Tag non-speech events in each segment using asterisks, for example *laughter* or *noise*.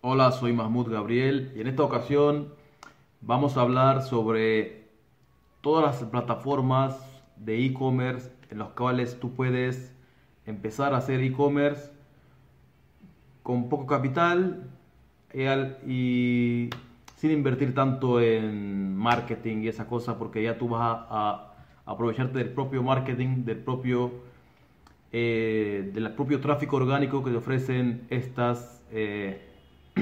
Hola, soy Mahmoud Gabriel y en esta ocasión vamos a hablar sobre todas las plataformas de e-commerce en las cuales tú puedes empezar a hacer e-commerce con poco capital y, al- y sin invertir tanto en marketing y esa cosa porque ya tú vas a, a aprovecharte del propio marketing, del propio eh, del propio tráfico orgánico que te ofrecen estas eh,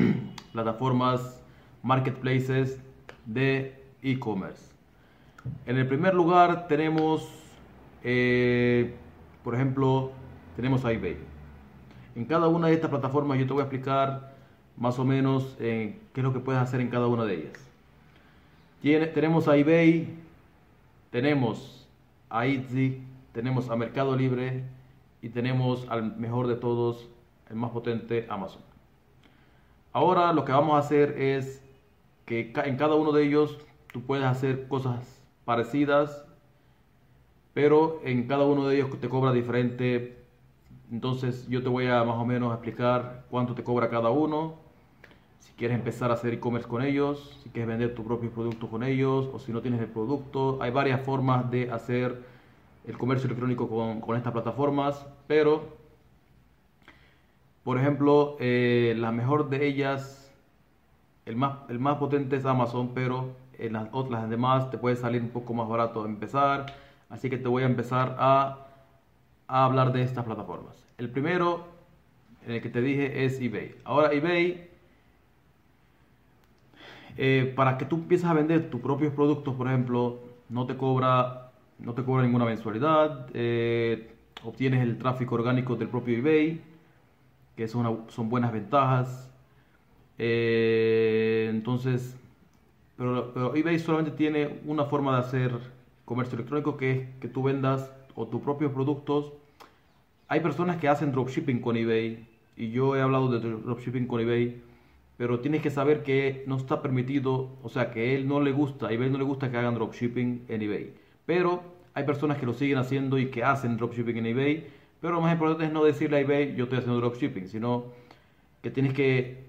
*clears throat* plataformas, marketplaces de e-commerce. En el primer lugar tenemos, eh, por ejemplo, tenemos a eBay. En cada una de estas plataformas yo te voy a explicar más o menos eh, qué es lo que puedes hacer en cada una de ellas. Tenemos a eBay, tenemos a Etsy, tenemos a Mercado Libre y tenemos al mejor de todos, el más potente, Amazon. Ahora lo que vamos a hacer es que en cada uno de ellos tú puedes hacer cosas parecidas, pero en cada uno de ellos te cobra diferente. Entonces yo te voy a más o menos explicar cuánto te cobra cada uno, si quieres empezar a hacer e-commerce con ellos, si quieres vender tu propio producto con ellos, o si no tienes el producto. Hay varias formas de hacer el comercio electrónico con, con estas plataformas, pero por ejemplo, eh, la mejor de ellas, el más, el más potente es Amazon, pero en las otras demás te puede salir un poco más barato empezar. Así que te voy a empezar a, a hablar de estas plataformas. El primero, en el que te dije, es eBay. Ahora eBay, eh, para que tú empieces a vender tus propios productos, por ejemplo, no te cobra, no te cobra ninguna mensualidad. eh, obtienes el tráfico orgánico del propio eBay que es una- son buenas ventajas. Eh, entonces, pero, pero eBay solamente tiene una forma de hacer comercio electrónico que es que tú vendas o tus propios productos. Hay personas que hacen dropshipping con eBay y yo he hablado de dropshipping con eBay, pero tienes que saber que no está permitido, o sea, que él no le gusta, a eBay no le gusta que hagan dropshipping en eBay. Pero hay personas que lo siguen haciendo y que hacen dropshipping en eBay, pero lo más importante es no decirle a eBay yo estoy haciendo dropshipping, sino que tienes que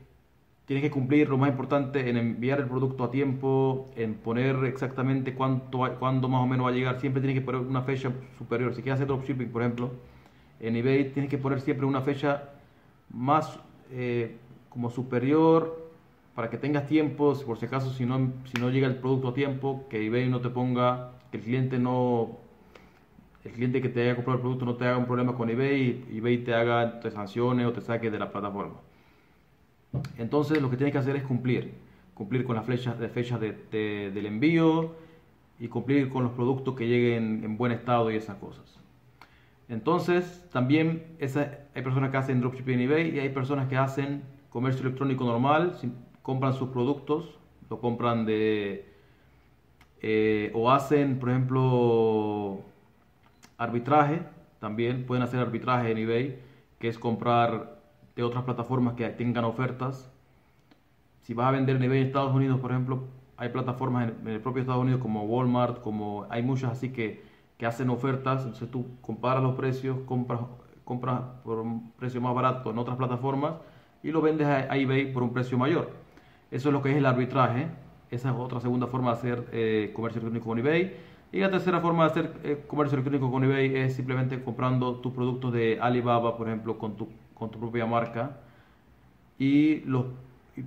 tienes que cumplir lo más importante en enviar el producto a tiempo, en poner exactamente cuánto, cuándo más o menos va a llegar. Siempre tienes que poner una fecha superior. Si quieres hacer dropshipping, por ejemplo, en eBay tienes que poner siempre una fecha más eh, como superior para que tengas tiempo, por si acaso si no, si no llega el producto a tiempo, que eBay no te ponga, que el cliente no, el cliente que te haya comprado el producto no te haga un problema con eBay y eBay te haga, te sancione o te saque de la plataforma. Entonces lo que tienes que hacer es cumplir, cumplir con las flechas de fechas de- de- del envío y cumplir con los productos que lleguen en buen estado y esas cosas. Entonces también esa- hay personas que hacen dropshipping en eBay y hay personas que hacen comercio electrónico normal, compran sus productos, lo compran de eh, o hacen, por ejemplo, arbitraje, también pueden hacer arbitraje en eBay, que es comprar de otras plataformas que tengan ofertas. Si vas a vender en eBay en Estados Unidos, por ejemplo, hay plataformas en, el propio Estados Unidos como Walmart, como hay muchas así que, que hacen ofertas, entonces tú comparas los precios, compras, compras por un precio más barato en otras plataformas y lo vendes a, a eBay por un precio mayor. Eso es lo que es el arbitraje. Esa es otra segunda forma de hacer eh, comercio electrónico con eBay. Y la tercera forma de hacer eh, comercio electrónico con eBay es simplemente comprando tus productos de Alibaba, por ejemplo, con tu, con tu propia marca. Y los,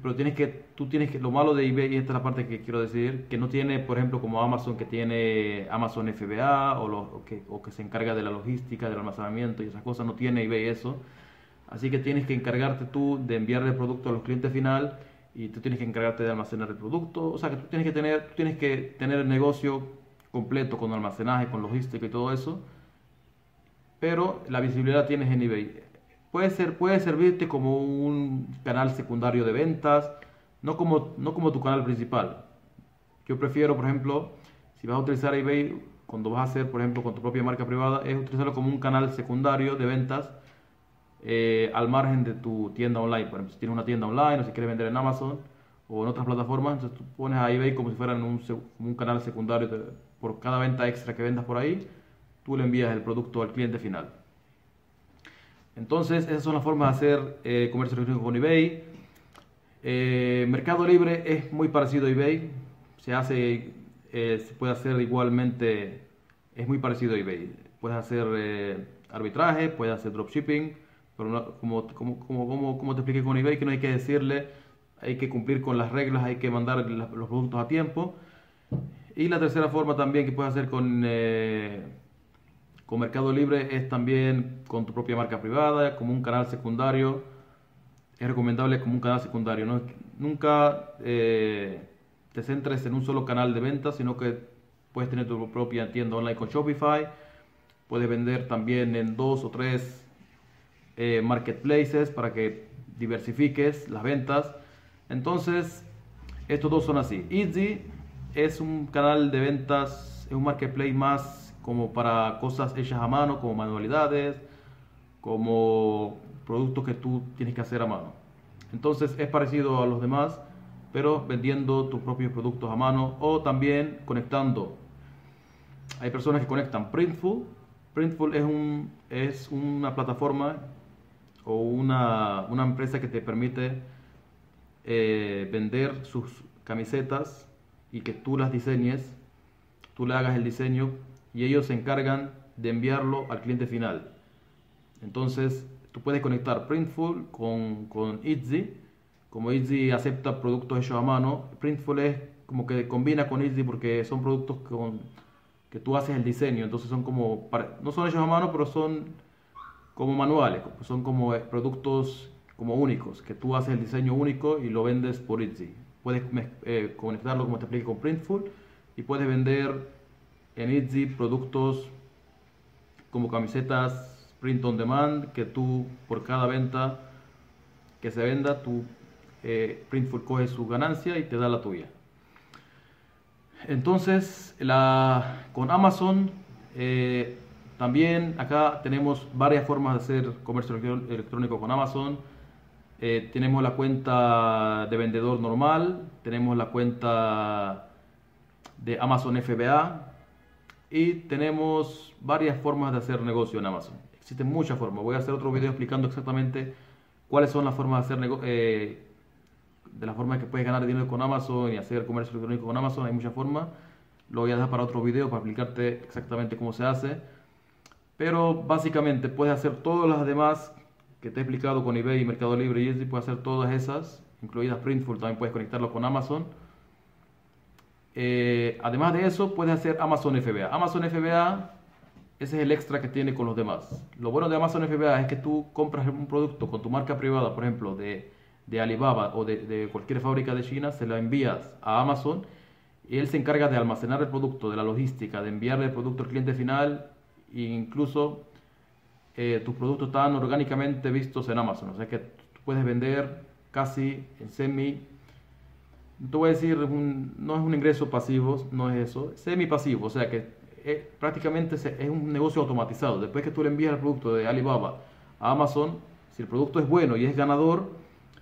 pero tienes que, tú tienes que, lo malo de eBay, y esta es la parte que quiero decir, que no tiene, por ejemplo, como Amazon, que tiene Amazon FBA o, lo- o que, o que se encarga de la logística, del almacenamiento y esas cosas, no tiene eBay eso. Así que tienes que encargarte tú de enviarle el producto a los clientes final y tú tienes que encargarte de almacenar el producto. O sea que tú tienes que tener, tú tienes que tener el negocio completo con almacenaje, con logística y todo eso. Pero la visibilidad tienes en eBay. Puede ser, puede servirte como un canal secundario de ventas, no como, no como tu canal principal. Yo prefiero, por ejemplo, si vas a utilizar eBay, cuando vas a hacer, por ejemplo, con tu propia marca privada, es utilizarlo como un canal secundario de ventas eh, al margen de tu tienda online. Por ejemplo, si tienes una tienda online o si quieres vender en Amazon o en otras plataformas, entonces tú pones a eBay como si fuera un, un canal secundario. de- por cada venta extra que vendas por ahí, tú le envías el producto al cliente final. Entonces, esas son las formas de hacer eh, comercio electrónico con eBay. Eh, Mercado Libre es muy parecido a eBay, se hace, eh, se puede hacer igualmente, es muy parecido a eBay. Puedes hacer eh, arbitraje, puedes hacer dropshipping, pero como, como, como, como, te expliqué con eBay, que no hay que decirle, hay que cumplir con las reglas, hay que mandar los productos a tiempo. Y la tercera forma también que puedes hacer con, con Mercado Libre es también con tu propia marca privada, como un canal secundario es recomendable como un canal secundario. ¿no? Nunca eh, te centres en un solo canal de venta, sino que puedes tener tu propia tienda online con Shopify. Puedes vender también en dos o tres eh, marketplaces para que diversifiques las ventas. Entonces, estos dos son así. Easy es un canal de ventas, es un marketplace más como para cosas hechas a mano, como manualidades, como productos que tú tienes que hacer a mano. Entonces es parecido a los demás, pero vendiendo tus propios productos a mano o también conectando. Hay personas que conectan Printful. Printful es, un, es una plataforma o una, una empresa que te permite eh, vender sus camisetas y que tú las diseñes, tú le hagas el diseño y ellos se encargan de enviarlo al cliente final. Entonces, tú puedes conectar Printful con, con Etsy. Como Etsy acepta productos hechos a mano, Printful es como que combina con Etsy porque son productos con, que tú haces el diseño. Entonces son como, no son hechos a mano, pero son como manuales, son como eh, productos como únicos, que tú haces el diseño único y lo vendes por Etsy. Puedes eh, conectarlo como te expliqué con Printful y puedes vender en Etsy productos como camisetas print on demand, que tú por cada venta que se venda, tu eh, Printful coge su ganancia y te da la tuya. Entonces, la, con Amazon eh, también acá tenemos varias formas de hacer comercio electrónico con Amazon. Eh, tenemos la cuenta de vendedor normal, tenemos la cuenta de Amazon FBA y tenemos varias formas de hacer negocio en Amazon. Existen muchas formas. Voy a hacer otro video explicando exactamente cuáles son las formas de hacer negocio. Eh, de las formas que puedes ganar dinero con Amazon y hacer comercio electrónico con Amazon. Hay muchas formas. Lo voy a dejar para otro video para explicarte exactamente cómo se hace. Pero básicamente puedes hacer todas las demás que te he explicado con eBay, Mercado Libre y Etsy. Puedes hacer todas esas, incluidas Printful. También puedes conectarlo con Amazon. Eh, además de eso, puedes hacer Amazon FBA. Amazon FBA ese es el extra que tiene con los demás. Lo bueno de Amazon FBA es que tú compras un producto con tu marca privada, por ejemplo, de, Alibaba o de, cualquier fábrica de China, se lo envías a Amazon y él se encarga de almacenar el producto, de la logística, de enviarle el producto al cliente final e incluso eh, tus productos están orgánicamente vistos en Amazon. O sea que puedes vender casi en semi te voy a decir, no es un ingreso pasivo, no es eso, semi pasivo, o sea que prácticamente es un negocio automatizado. Después que tú le envías el producto de Alibaba a Amazon, si el producto es bueno y es ganador,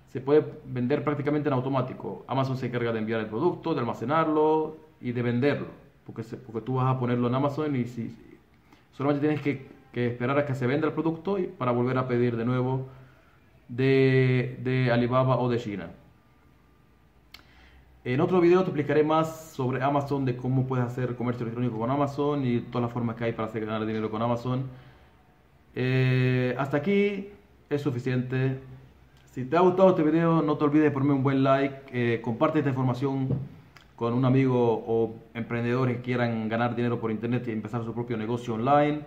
se puede vender prácticamente en automático. Amazon se encarga de enviar el producto, de almacenarlo y de venderlo, porque, porque tú vas a ponerlo en Amazon y si, solamente tienes que, esperar a que se venda el producto y, para volver a pedir de nuevo de, de Alibaba o de China. En otro video te explicaré más sobre Amazon, de cómo puedes hacer comercio electrónico con Amazon y todas las formas que hay para hacer ganar dinero con Amazon. Eh, hasta aquí es suficiente. Si te ha gustado este video, no te olvides de ponerme un buen like. Eh, comparte esta información con un amigo o emprendedores que quieran ganar dinero por internet y empezar su propio negocio online.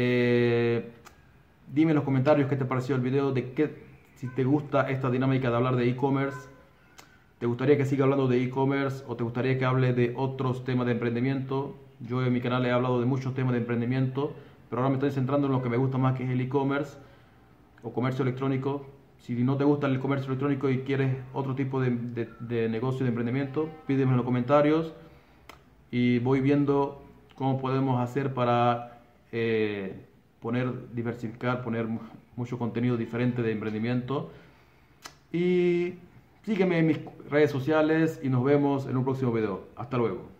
Eh, dime en los comentarios qué te pareció el video, de qué, si te gusta esta dinámica de hablar de e-commerce. ¿Te gustaría que siga hablando de e-commerce o te gustaría que hable de otros temas de emprendimiento? Yo en mi canal he hablado de muchos temas de emprendimiento, pero ahora me estoy centrando en lo que me gusta más, que es el e-commerce o comercio electrónico. Si no te gusta el comercio electrónico y quieres otro tipo de, negocio de emprendimiento, pídeme en los comentarios y voy viendo cómo podemos hacer para eh, poner, diversificar, poner mucho contenido diferente de emprendimiento. Y Sígueme en mis redes sociales y nos vemos en un próximo video. Hasta luego.